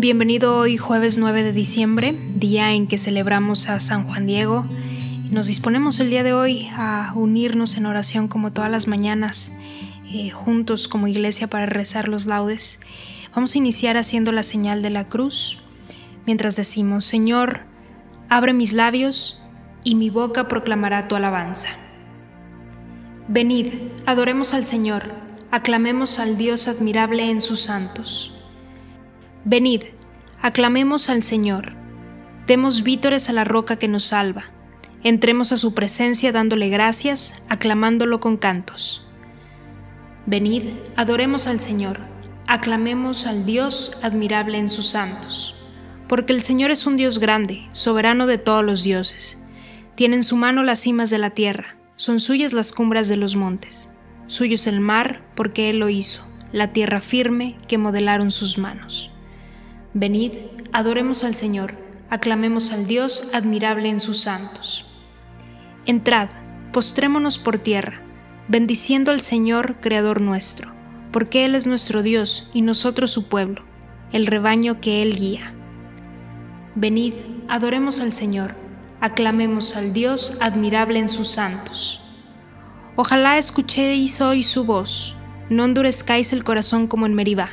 Bienvenido hoy jueves 9 de diciembre, día en que celebramos a San Juan Diego. Nos disponemos el día de hoy a unirnos en oración como todas las mañanas, eh, juntos como iglesia para rezar los laudes. Vamos a iniciar haciendo la señal de la cruz, mientras decimos, Señor, abre mis labios y mi boca proclamará tu alabanza. Venid, adoremos al Señor, aclamemos al Dios admirable en sus santos. Venid, aclamemos al Señor, demos vítores a la roca que nos salva, entremos a su presencia dándole gracias, aclamándolo con cantos. Venid, adoremos al Señor, aclamemos al Dios admirable en sus santos, porque el Señor es un Dios grande, soberano de todos los dioses. Tiene en su mano las cimas de la tierra, son suyas las cumbres de los montes, suyo es el mar, porque Él lo hizo, la tierra firme que modelaron sus manos. Venid, adoremos al Señor, aclamemos al Dios admirable en sus santos. Entrad, postrémonos por tierra, bendiciendo al Señor, Creador nuestro, porque Él es nuestro Dios y nosotros su pueblo, el rebaño que Él guía. Venid, adoremos al Señor, aclamemos al Dios admirable en sus santos. Ojalá escuchéis hoy su voz, no endurezcáis el corazón como en Meribá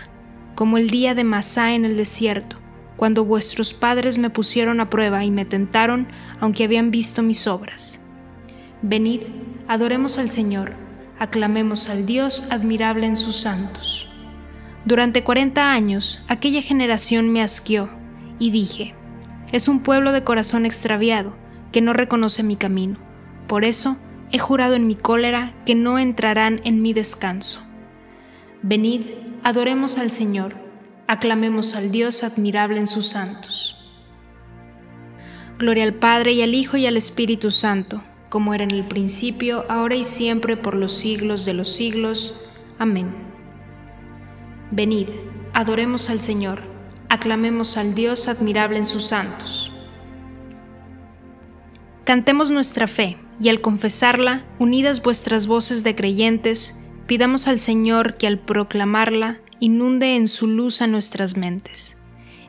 como el día de Masá en el desierto, cuando vuestros padres me pusieron a prueba y me tentaron, aunque habían visto mis obras. Venid, adoremos al Señor, aclamemos al Dios admirable en sus santos. Durante cuarenta años aquella generación me asqueó, y dije, es un pueblo de corazón extraviado, que no reconoce mi camino. Por eso he jurado en mi cólera que no entrarán en mi descanso. Venid, adoremos al Señor, aclamemos al Dios admirable en sus santos. Gloria al Padre y al Hijo y al Espíritu Santo, como era en el principio, ahora y siempre, por los siglos de los siglos. Amén. Venid, adoremos al Señor, aclamemos al Dios admirable en sus santos. Cantemos nuestra fe, y al confesarla, unidas vuestras voces de creyentes, Pidamos al Señor que al proclamarla inunde en su luz a nuestras mentes.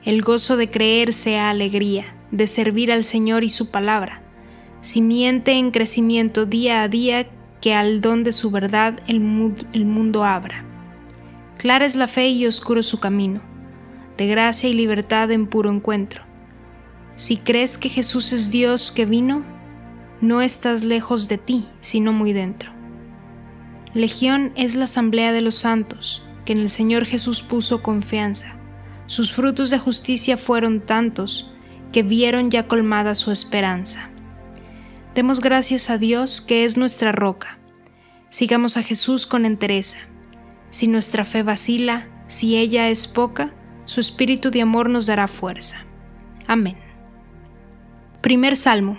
El gozo de creer sea alegría, de servir al Señor y su palabra, simiente en crecimiento día a día que al don de su verdad el, el mundo abra. Clara es la fe y oscuro su camino, de gracia y libertad en puro encuentro. Si crees que Jesús es Dios que vino, no estás lejos de ti, sino muy dentro. Legión es la asamblea de los santos, que en el Señor Jesús puso confianza. Sus frutos de justicia fueron tantos, que vieron ya colmada su esperanza. Demos gracias a Dios, que es nuestra roca. Sigamos a Jesús con entereza. Si nuestra fe vacila, si ella es poca, su espíritu de amor nos dará fuerza. Amén. Primer Salmo.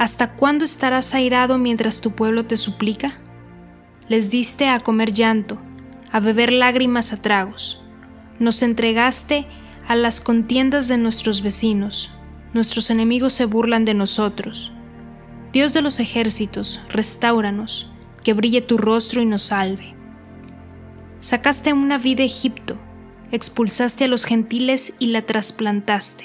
¿hasta cuándo estarás airado mientras tu pueblo te suplica? Les diste a comer llanto, a beber lágrimas a tragos. Nos entregaste a las contiendas de nuestros vecinos nuestros enemigos se burlan de nosotros. Dios de los ejércitos, restauranos, que brille tu rostro y nos salve. Sacaste una vida Egipto, expulsaste a los gentiles y la trasplantaste.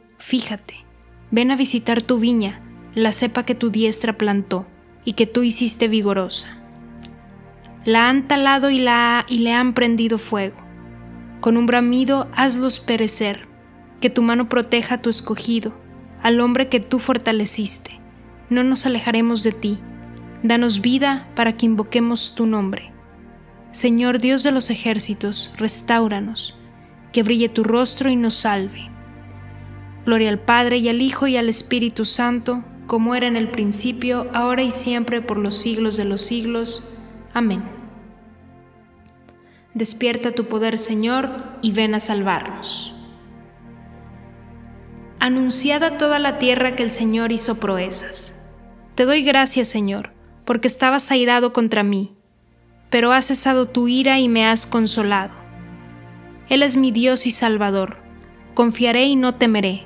fíjate, ven a visitar tu viña, la cepa que tu diestra plantó y que tú hiciste vigorosa. La han talado y, la, y le han prendido fuego. Con un bramido hazlos perecer, que tu mano proteja a tu escogido al hombre que tú fortaleciste. No nos alejaremos de ti. Danos vida para que invoquemos tu nombre. Señor Dios de los ejércitos, restauranos, que brille tu rostro y nos salve. Gloria al Padre y al Hijo y al Espíritu Santo, como era en el principio, ahora y siempre, por los siglos de los siglos. Amén. Despierta tu poder, Señor, y ven a salvarnos anunciad a toda la tierra que el Señor hizo proezas. Te doy gracias, Señor, porque estabas airado contra mí, pero has cesado tu ira y me has consolado. Él es mi Dios y Salvador. Confiaré y no temeré,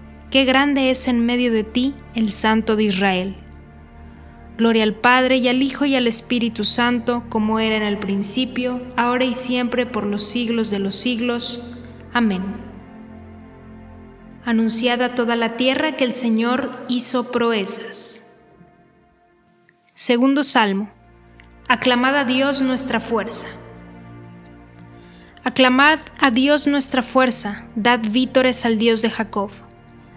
qué grande es en medio de ti el Santo de Israel. Gloria al Padre y al Hijo y al Espíritu Santo, como era en el principio, ahora y siempre, por los siglos de los siglos. Amén anunciad a toda la tierra que el Señor hizo proezas. Segundo Salmo. Aclamad a Dios nuestra fuerza. Aclamad a Dios nuestra fuerza, dad vítores al Dios de Jacob.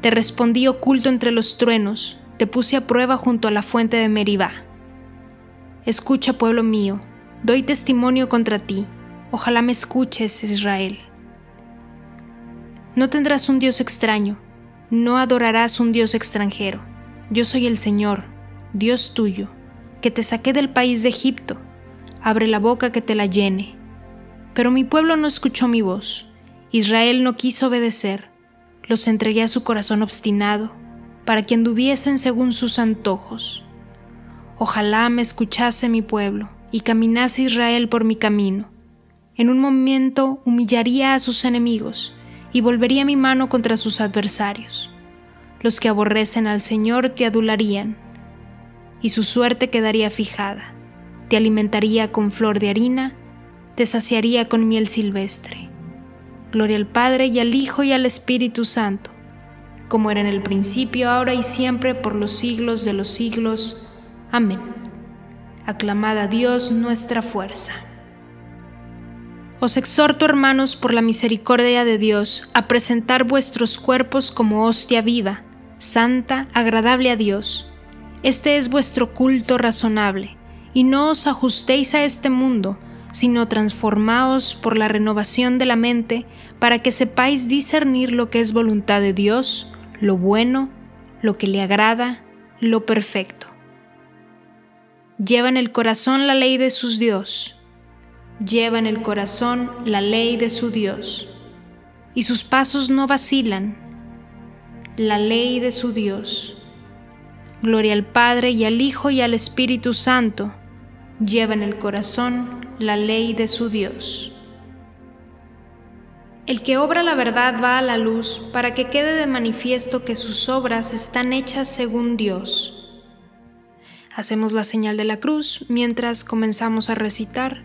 Te respondí oculto entre los truenos, te puse a prueba junto a la fuente de Meribá. Escucha, pueblo mío, doy testimonio contra ti, ojalá me escuches, Israel. No tendrás un Dios extraño, no adorarás un Dios extranjero. Yo soy el Señor, Dios tuyo, que te saqué del país de Egipto. Abre la boca que te la llene. Pero mi pueblo no escuchó mi voz. Israel no quiso obedecer. Los entregué a su corazón obstinado, para que anduviesen según sus antojos. Ojalá me escuchase mi pueblo, y caminase Israel por mi camino. En un momento humillaría a sus enemigos, y volvería mi mano contra sus adversarios. Los que aborrecen al Señor te adularían, y su suerte quedaría fijada. Te alimentaría con flor de harina, te saciaría con miel silvestre. Gloria al Padre y al Hijo y al Espíritu Santo, como era en el principio, ahora y siempre, por los siglos de los siglos. Amén. Aclamad a Dios nuestra fuerza. Os exhorto, hermanos, por la misericordia de Dios, a presentar vuestros cuerpos como hostia viva, santa, agradable a Dios. Este es vuestro culto razonable, y no os ajustéis a este mundo, sino transformaos por la renovación de la mente, para que sepáis discernir lo que es voluntad de Dios, lo bueno, lo que le agrada, lo perfecto. Lleva en el corazón la ley de sus Dios, lleva en el corazón la ley de su Dios, y sus pasos no vacilan, la ley de su Dios. Gloria al Padre y al Hijo y al Espíritu Santo, lleva en el corazón la ley de su Dios. El que obra la verdad va a la luz para que quede de manifiesto que sus obras están hechas según Dios. Hacemos la señal de la cruz mientras comenzamos a recitar.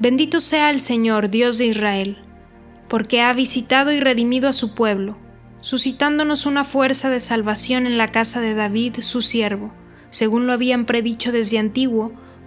Bendito sea el Señor, Dios de Israel, porque ha visitado y redimido a su pueblo, suscitándonos una fuerza de salvación en la casa de David, su siervo, según lo habían predicho desde antiguo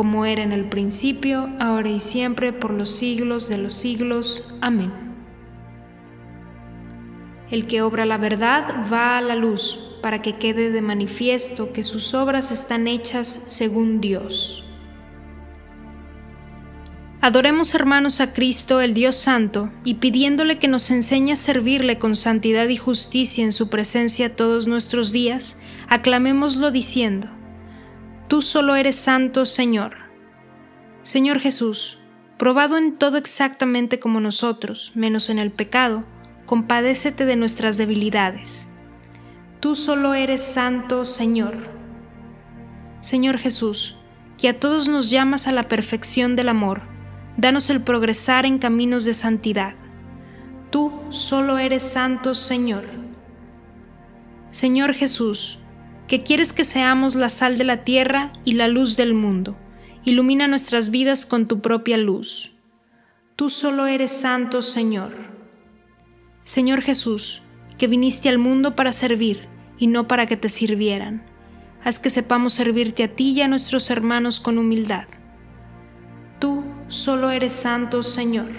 como era en el principio, ahora y siempre, por los siglos de los siglos. Amén. El que obra la verdad va a la luz, para que quede de manifiesto que sus obras están hechas según Dios. Adoremos hermanos a Cristo, el Dios Santo, y pidiéndole que nos enseñe a servirle con santidad y justicia en su presencia todos nuestros días, aclamémoslo diciendo, Tú solo eres santo, Señor. Señor Jesús, probado en todo exactamente como nosotros, menos en el pecado, compadécete de nuestras debilidades. Tú solo eres santo, Señor. Señor Jesús, que a todos nos llamas a la perfección del amor, danos el progresar en caminos de santidad. Tú solo eres santo, Señor. Señor Jesús, que quieres que seamos la sal de la tierra y la luz del mundo. Ilumina nuestras vidas con tu propia luz. Tú solo eres santo, Señor. Señor Jesús, que viniste al mundo para servir y no para que te sirvieran. Haz que sepamos servirte a ti y a nuestros hermanos con humildad. Tú solo eres santo, Señor.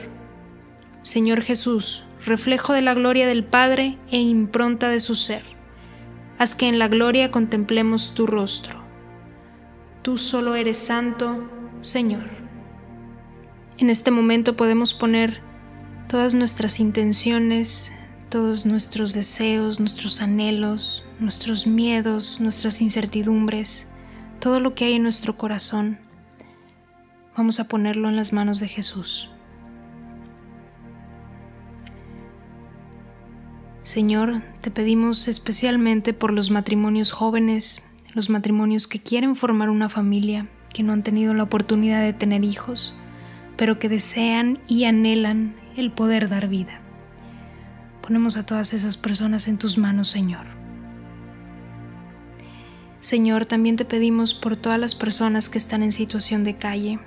Señor Jesús, reflejo de la gloria del Padre e impronta de su ser haz que en la gloria contemplemos tu rostro. Tú solo eres santo, Señor. En este momento podemos poner todas nuestras intenciones, todos nuestros deseos, nuestros anhelos, nuestros miedos, nuestras incertidumbres, todo lo que hay en nuestro corazón. Vamos a ponerlo en las manos de Jesús. Señor, te pedimos especialmente por los matrimonios jóvenes, los matrimonios que quieren formar una familia, que no han tenido la oportunidad de tener hijos, pero que desean y anhelan el poder dar vida. Ponemos a todas esas personas en tus manos, Señor. Señor, también te pedimos por todas las personas que están en situación de calle,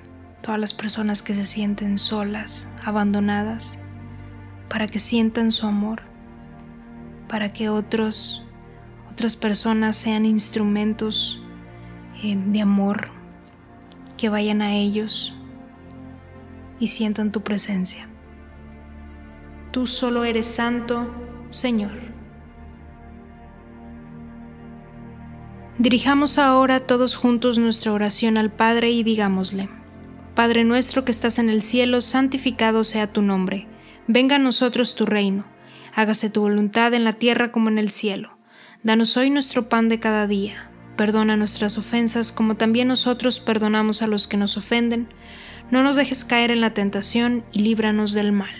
todas las personas que se sienten solas, abandonadas, para que sientan su amor para que otros, otras personas sean instrumentos eh, de amor, que vayan a ellos y sientan tu presencia. Tú solo eres santo, Señor. Dirijamos ahora todos juntos nuestra oración al Padre y digámosle, Padre nuestro que estás en el cielo, santificado sea tu nombre, venga a nosotros tu reino hágase tu voluntad en la tierra como en el cielo. Danos hoy nuestro pan de cada día. Perdona nuestras ofensas como también nosotros perdonamos a los que nos ofenden. No nos dejes caer en la tentación y líbranos del mal.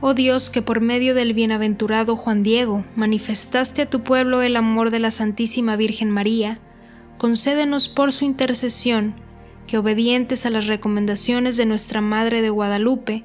Oh Dios, que por medio del bienaventurado Juan Diego manifestaste a tu pueblo el amor de la Santísima Virgen María, concédenos por su intercesión que obedientes a las recomendaciones de nuestra Madre de Guadalupe,